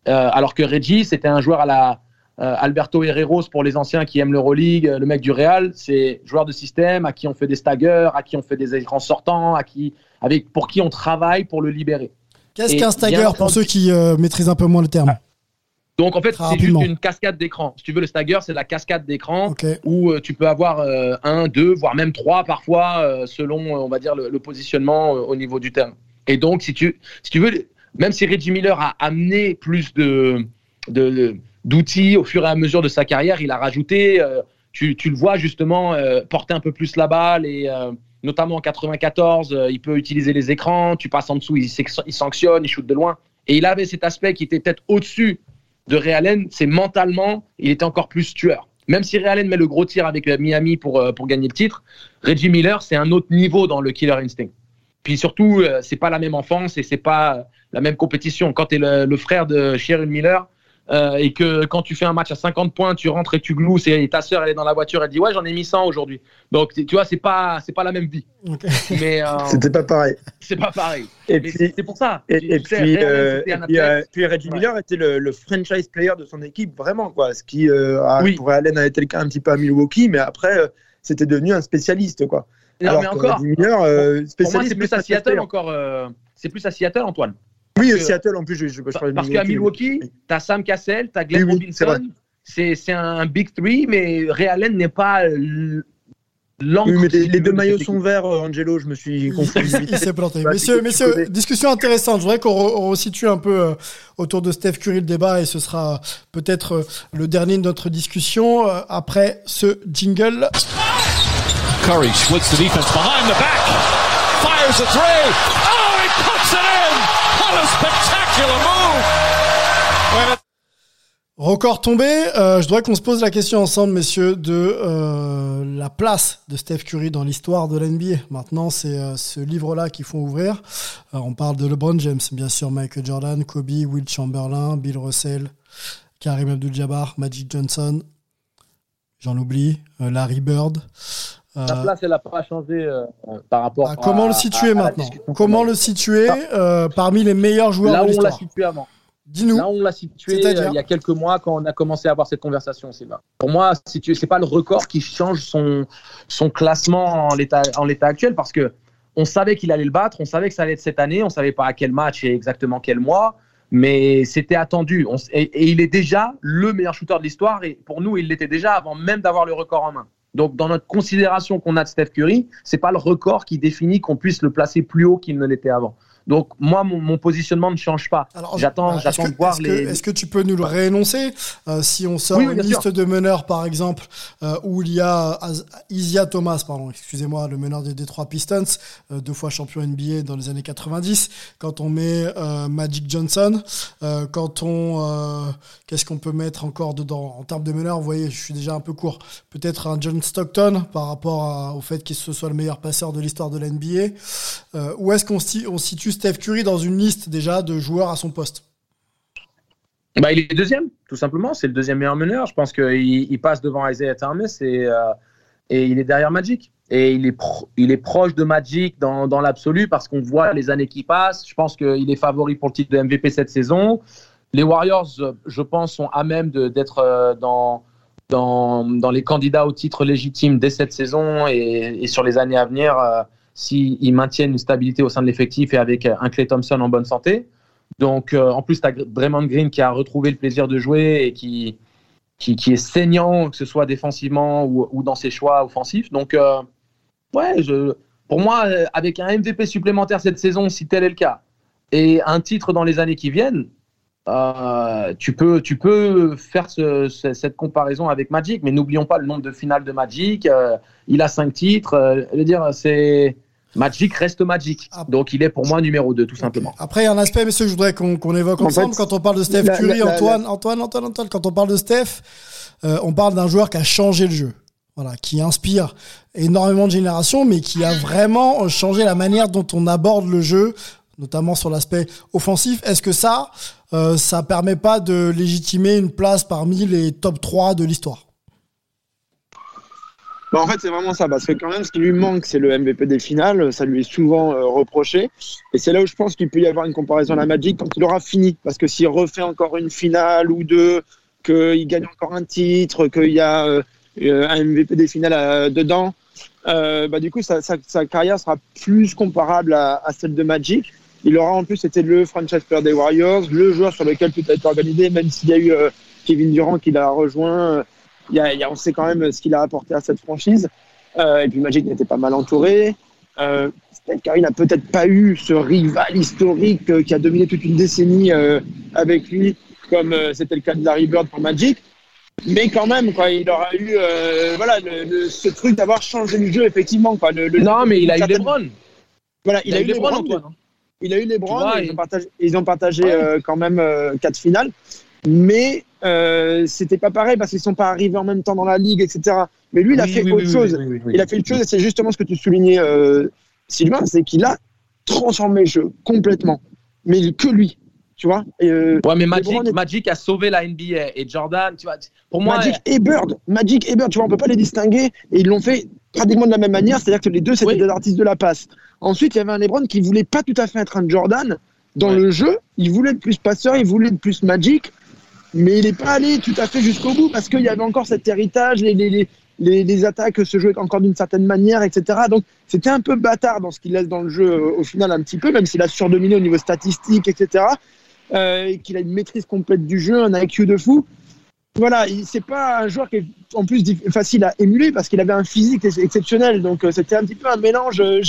alors que Reggie, c'était un joueur à la, euh, Alberto Herreros pour les anciens qui aiment l'Euroleague, le mec du Real, c'est joueur de système à qui on fait des staggers, à qui on fait des écrans sortants, à qui, avec, pour qui on travaille pour le libérer. Qu'est-ce qu'un stagger pour ceux qui euh, maîtrisent un peu moins le terme donc en fait, c'est juste une cascade d'écran. Si tu veux, le stagger, c'est la cascade d'écran où euh, tu peux avoir un, deux, voire même trois parfois, selon, on va dire, le, positionnement au niveau du terme. Et donc, si tu, si tu veux, même si Reggie Miller a amené plus de, de d'outils au fur et à mesure de sa carrière. Il a rajouté, euh, tu, le vois justement, euh, porter un peu plus la balle et euh, notamment en 94, il peut utiliser les écrans, tu passes en dessous, il, sanctionne, il shoot de loin. Et il avait cet aspect qui était peut-être au-dessus de Ray Allen, c'est mentalement, il était encore plus tueur. Même si Ray Allen met le gros tir avec Miami pour, pour gagner le titre, Reggie Miller, c'est un autre niveau dans le killer instinct. Puis surtout, c'est pas la même enfance et c'est pas la même compétition. Quand tu es le, le, frère de Sharon Miller, euh, et que quand tu fais un match à 50 points, tu rentres et tu glousses et ta sœur elle est dans la voiture, elle dit ouais j'en ai mis 100 aujourd'hui. Donc tu vois c'est pas c'est pas la même vie. Mais euh, c'était pas pareil. C'est pas pareil. Et puis c'est pour ça. Et, puis, euh, puis, Reggie Miller était le, franchise player de son équipe vraiment quoi. Ce qui a, pour Allen a été le cas un petit peu à Milwaukee, mais après c'était devenu un spécialiste quoi. Non, mais encore. Miller, spécialiste. c'est plus à Seattle encore. c'est plus à Seattle Antoine. Oui, Seattle en plus, je, je, je Parce qu'à Milwaukee, tu as Sam Cassell, tu as Glenn Robinson. C'est un big three, mais Ray Allen n'est pas l'encre. Oui, mais les, deux maillots sont verts, euh, Angelo, je me suis confus. Il s'est planté. Messieurs, messieurs discussion intéressante. Je voudrais qu'on resitue un peu euh, autour de Steph Curry le débat et ce sera peut-être euh, le dernier de notre discussion après ce jingle. Curry splits the defense behind the back, fires a three. Oh, he puts it in! Record tombé, euh, je voudrais qu'on se pose la question ensemble, messieurs, de euh, la place de Steph Curry dans l'histoire de l'NBA. Maintenant, c'est euh, ce livre-là qu'il faut ouvrir. on parle de LeBron James, bien sûr, Michael Jordan, Kobe, Will Chamberlain, Bill Russell, Karim Abdul-Jabbar, Magic Johnson, j'en oublie, Larry Bird. La place, elle n'a pas changé euh, par rapport à. Comment le situer maintenant Comment le situer euh, parmi les meilleurs joueurs Là où on l'a situé avant. Dis-nous. Là, on l'a situé euh, il y a quelques mois quand on a commencé à avoir cette conversation. Pour moi, ce n'est pas le record qui change son, son classement en l'état actuel parce que on savait qu'il allait le battre, on savait que ça allait être cette année, on ne savait pas à quel match et exactement quel mois, mais c'était attendu. et, et, il est déjà le meilleur shooter de l'histoire et pour nous, il l'était déjà avant même d'avoir le record en main. Donc, dans notre considération qu'on a de Steph Curry, c'est pas le record qui définit qu'on puisse le placer plus haut qu'il ne l'était avant. Donc moi, mon, positionnement ne change pas. J'attends, bah, j'attends de voir les. Est-ce que tu peux nous le réénoncer euh, Si on sort une liste de meneurs, par exemple, euh, où il y a Isia Thomas, pardon, excusez-moi, le meneur des Detroit Pistons, euh, deux fois champion NBA dans les années 90. Quand on met Magic Johnson, quand on, qu'est-ce qu'on peut mettre encore dedans? En termes de meneurs Vous voyez, je suis déjà un peu court. Peut-être un John Stockton par rapport au fait qu'il soit le meilleur passeur de l'histoire de l'NBA. où est-ce qu'on on situe Steph Curry dans une liste déjà de joueurs à son poste bah, Il est deuxième, tout simplement. C'est le deuxième meilleur meneur. Je pense qu'il il passe devant Isaiah Thomas et, euh, et il est derrière Magic. Et il est, il est proche de Magic dans, l'absolu parce qu'on voit les années qui passent. Je pense qu'il est favori pour le titre de MVP cette saison. Les Warriors, je pense, sont à même d'être euh, dans, dans, les candidats au titre légitime dès cette saison et, et sur les années à venir. Euh, s'ils maintiennent une stabilité au sein de l'effectif et avec un Clay Thompson en bonne santé. Donc, euh, en plus, tu as Draymond Green qui a retrouvé le plaisir de jouer et qui, qui, est saignant, que ce soit défensivement ou, ou dans ses choix offensifs. Donc, euh, ouais, pour moi, euh, avec un MVP supplémentaire cette saison, si tel est le cas, et un titre dans les années qui viennent, euh, tu, peux, tu peux faire ce, ce- cette comparaison avec Magic, mais n'oublions pas le nombre de finales de Magic. euh, il a cinq titres. euh, je veux dire, c'est Magic reste Magic. Ah. Donc, il est pour moi numéro 2, tout simplement. Après, il y a un aspect, messieurs, que je voudrais qu'on évoque En ensemble fait, quand on parle de Steph la- Curry. la- la- Antoine, Antoine, Antoine, Antoine, quand on parle de Steph, euh, on parle d'un joueur qui a changé le jeu. Voilà, qui inspire énormément de générations, mais qui a vraiment euh, changé la manière dont on aborde le jeu, notamment sur l'aspect offensif. Est-ce que ça, euh, ça permet pas de légitimer une place parmi les top 3 de l'histoire? Bah, en fait, c'est vraiment ça, parce que quand même, ce qui lui manque, c'est le MVP des finales. Ça lui est souvent euh, reproché. Et c'est là où je pense qu'il peut y avoir une comparaison à la Magic quand il aura fini. Parce que s'il refait encore une finale ou deux, qu'il gagne encore un titre, qu'il y a euh, euh, un MVP des finales dedans, bah, du coup, sa, carrière sera plus comparable à, celle de Magic. Il aura en plus été le franchise player des Warriors, le joueur sur lequel tout a été organisé, même s'il y a eu Kevin Durant qui l'a rejoint. Y a, y a- on sait quand même ce qu'il a apporté à cette franchise. Euh, et puis Magic n'était pas mal entouré. Euh, Steph Curry n'a peut-être pas eu ce rival historique euh, qui a dominé toute une décennie euh, avec lui, comme c'était le cas de Larry Bird pour Magic. Mais quand même, quoi, il aura eu voilà, le- le- ce truc d'avoir changé le jeu, effectivement. Quoi, le, Non, mais il a eu certaine- LeBron. Voilà, il, a, eu les Antoine. il a eu les et ils, il- ont partagé, ils ont partagé Ouais. quand même quatre finales. Mais euh, c'était pas pareil parce qu'ils sont pas arrivés en même temps dans la ligue, etc. Mais lui, il a Oui, fait oui, autre oui, chose. oui, oui, oui. Il a fait une chose, et c'est justement ce que tu soulignais, euh, Sylvain, c'est qu'il a transformé le jeu complètement. Mais que lui, tu vois. Et, euh, Ouais, mais Magic, est- Magic a sauvé la NBA et Jordan, tu vois, pour moi, Magic et Bird, Magic et Bird, tu vois, on peut pas les distinguer et ils l'ont fait pratiquement de la même manière, c'est-à-dire que les deux c'était Oui. des artistes de la passe. Ensuite, il y avait un LeBron qui voulait pas tout à fait être un Jordan dans Ouais. le jeu, il voulait être plus passeur, il voulait être plus Magic, mais il n'est pas allé tout à fait jusqu'au bout parce qu'il y avait encore cet héritage, les, les, les, les, attaques se jouaient encore d'une certaine manière, etc. Donc c'était un peu bâtard dans ce qu'il laisse dans le jeu euh, au final un petit peu, même s'il a surdominé au niveau statistique, etc. Euh, et qu'il a une maîtrise complète du jeu, un IQ de fou. Voilà, il- c'est pas un joueur qui est en plus facile à émuler parce qu'il avait un physique ex- exceptionnel. Donc euh, c'était un petit peu un mélange euh,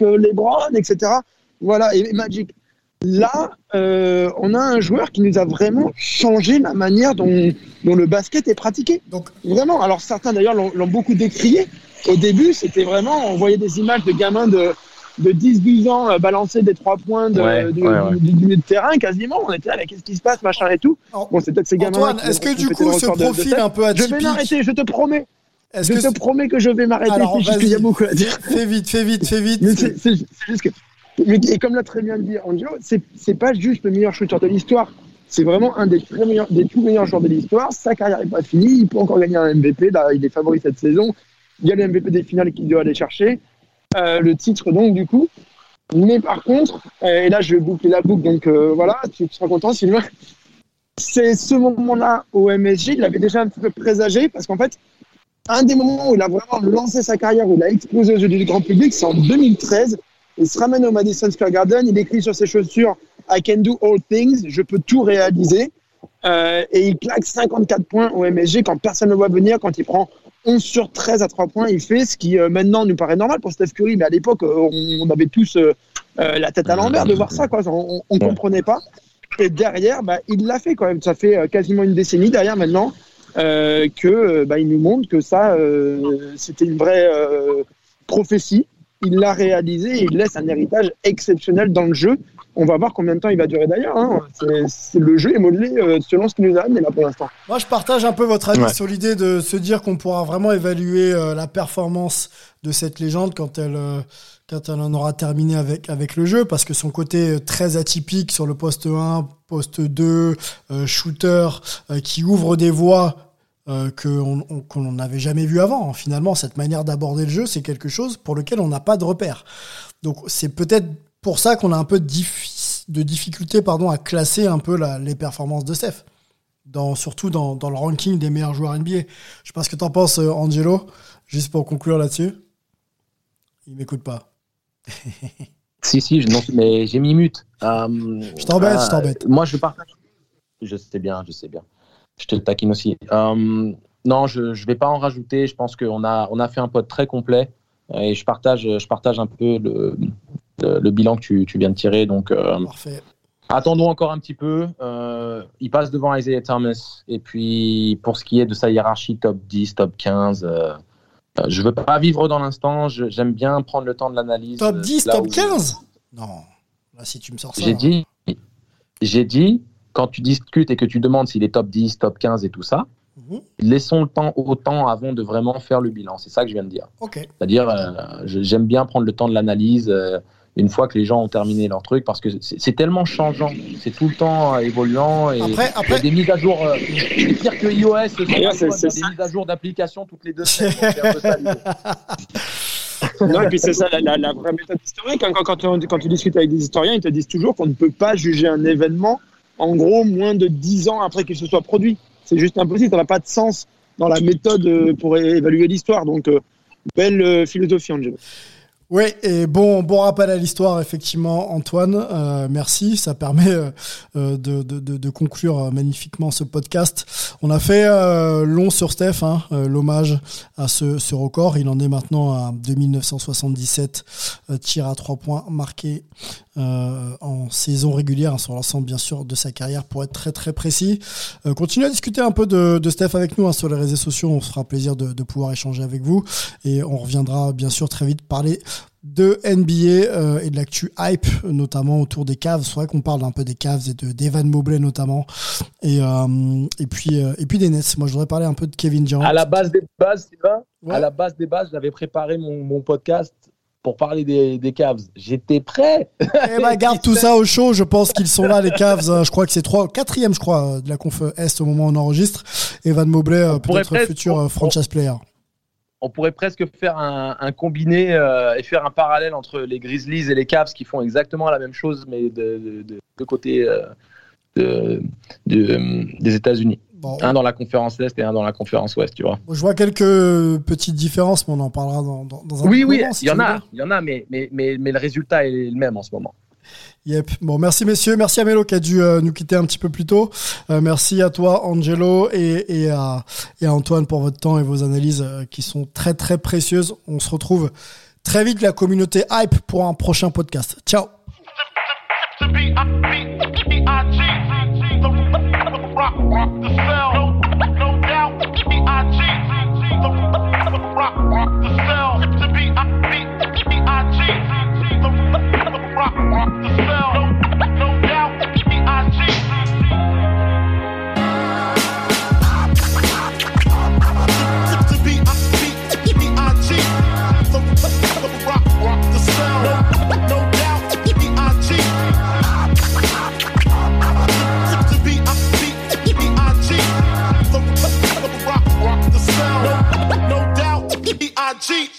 LeBron, etc. Voilà, et Magic. Là, euh, on a un joueur qui nous a vraiment changé la manière dont, dont le basket est pratiqué. Donc, Vraiment. Alors certains d'ailleurs l'ont beaucoup décrié. Au début, c'était vraiment, on voyait des images de gamins de, de 10-12 ans euh, balancer des trois points de, Ouais, du, ouais, ouais. du- du milieu de terrain quasiment. On était là, qu'est-ce qui se passe, machin et tout. Alors, Bon, c'est peut-être ces gamins. Antoine, est-ce que du coup, ce profil un peu Je atypique, vais m'arrêter, je te promets. Je que te promets que je vais m'arrêter. Alors, C'est juste qu'il y a beaucoup à dire. fais vite, fais vite, fais vite. C'est juste que. Et comme l'a très bien dit Angelo, c'est pas juste le meilleur shooter de l'histoire. C'est vraiment un des, très meilleurs, des tout meilleurs joueurs de l'histoire. Sa carrière n'est pas finie. Il peut encore gagner un MVP. Il est favori cette saison. Il y a le MVP des finales qu'il doit aller chercher. Euh, le titre, donc, du coup. Mais par contre, euh, et là, je vais boucler la boucle. Donc, euh, voilà, tu, seras content, Sylvain. C'est ce moment-là au MSG. Il l'avait déjà un peu présagé parce qu'en fait, un des moments où il a vraiment lancé sa carrière, où il a explosé aux yeux du grand public, c'est en 2013. Il se ramène au Madison Square Garden, il écrit sur ses chaussures I can do all things, je peux tout réaliser. Euh, et il claque 54 points au MSG quand personne ne le voit venir, quand il prend 11 sur 13 à 3 points, il fait ce qui euh, maintenant nous paraît normal pour Steph Curry, mais à l'époque, euh, on, avait tous la tête à l'envers de voir ça, quoi. On, on comprenait pas. Et derrière, bah, il l'a fait quand même. Ça fait quasiment une décennie derrière maintenant que euh, bah, il nous montre que ça, c'était une vraie prophétie. Il l'a réalisé et il laisse un héritage exceptionnel dans le jeu. On va voir combien de temps il va durer d'ailleurs. Hein. Le jeu est modelé euh, selon ce qu'il nous a amené là pour l'instant. Moi, je partage un peu votre avis Ouais. sur l'idée de se dire qu'on pourra vraiment évaluer euh, la performance de cette légende quand elle, euh, quand elle en aura terminé avec, avec le jeu, parce que son côté très atypique sur le poste 1, poste 2, euh, shooter, euh, qui ouvre des voies euh, qu'on on- qu'on n'avait jamais vu avant. Finalement, cette manière d'aborder le jeu, c'est quelque chose pour lequel on n'a pas de repère. Donc, c'est peut-être pour ça qu'on a un peu de, diffi- de difficulté pardon, à classer un peu la- les performances de Steph dans, surtout dans, dans le ranking des meilleurs joueurs NBA. Je sais pas ce que t'en penses, euh, Angelo, juste pour conclure là-dessus. Il m'écoute pas. Si, si, je- non, mais j'ai mis mute. Euh, Je t'embête, euh, je t'embête. Moi, je partage. Je sais bien, je sais bien. Je te le taquine aussi. Euh, non, je ne vais pas en rajouter. Je pense qu'on a, on a fait un pod très complet et je partage, je partage un peu le, le, bilan que tu, tu, viens de tirer. Donc, euh, Parfait. Attendons encore un petit peu. Euh, il passe devant Isaiah Thomas. Et puis, pour ce qui est de sa hiérarchie top 10, top 15, euh, je ne veux pas vivre dans l'instant. J'aime bien prendre le temps de l'analyse. Top 10, top 15 Non. Là, si tu me sors ça. J'ai dit, j'ai dit, quand tu discutes et que tu demandes s'il est top 10, top 15 et tout ça, mhm. laissons le temps au temps avant de vraiment faire le bilan. C'est ça que je viens de dire. C'est-à-dire, euh, j'aime bien prendre le temps de l'analyse une fois que les gens ont terminé leur truc, parce que c'est tellement changeant, c'est tout le temps euh, évoluant et après, après... Il y a des mises à jour. Euh, c'est pire que iOS, c'est des mises à jour d'applications toutes les deux semaines. non, et puis c'est ça la, la, vraie méthode historique. Quand, quand, quand, quand, tu discutes avec des historiens, ils te disent toujours qu'on ne peut pas juger un événement, en gros, moins de 10 ans après qu'il se soit produit. C'est juste impossible, ça n'a pas de sens dans la méthode euh, pour évaluer l'histoire. Donc, belle philosophie, Angelo. Oui, et bon, bon rappel à l'histoire, effectivement, Antoine. Euh, merci, ça permet euh, euh, de, conclure magnifiquement ce podcast. On a fait long sur Steph, hein, l'hommage à ce, record. Il en est maintenant à 2977 tirs à trois points marqués en saison régulière, hein, sur l'ensemble bien sûr de sa carrière, pour être très très précis. continuez à discuter un peu de, de Steph avec nous hein, sur les réseaux sociaux. On se fera plaisir de, de pouvoir échanger avec vous et on reviendra bien sûr très vite parler de NBA euh, et de l'actu hype, notamment autour des Cavs. C'est vrai qu'on parle un peu des Cavs et de d'Evan Mobley notamment, et euh, et puis euh, et puis des Nets. Moi, je voudrais parler un peu de Kevin Durant. À la base des bases, à la base des bases, j'avais préparé mon, mon, podcast pour parler des, des Cavs. J'étais prêt. Eh ben, garde tout ça au chaud. Je pense qu'ils sont là, les Cavs. Je crois que c'est trois, quatrième, je crois, de la conf Est au moment où on enregistre. Evan Mobley, peut-être futur franchise player on pourrait presque faire un, combiné euh, et faire un parallèle entre les Grizzlies et les Cavs qui font exactement la même chose, mais de, de, côté euh, des États-Unis. Un dans la conférence Est et un dans la conférence Ouest, tu vois. Je vois quelques petites différences, mais on en parlera dans, dans, dans un Oui, oui, il y, en a, il y en a, mais, mais, mais, le résultat est le même en ce moment. Yep. Bon, merci messieurs. Merci à Melo qui a dû nous quitter un petit peu plus tôt. Merci à toi, Angelo, et, et, à, et, à, Antoine pour votre temps et vos analyses qui sont très très précieuses. On se retrouve très vite, la communauté hype, pour un prochain podcast. Ciao. B-I-G.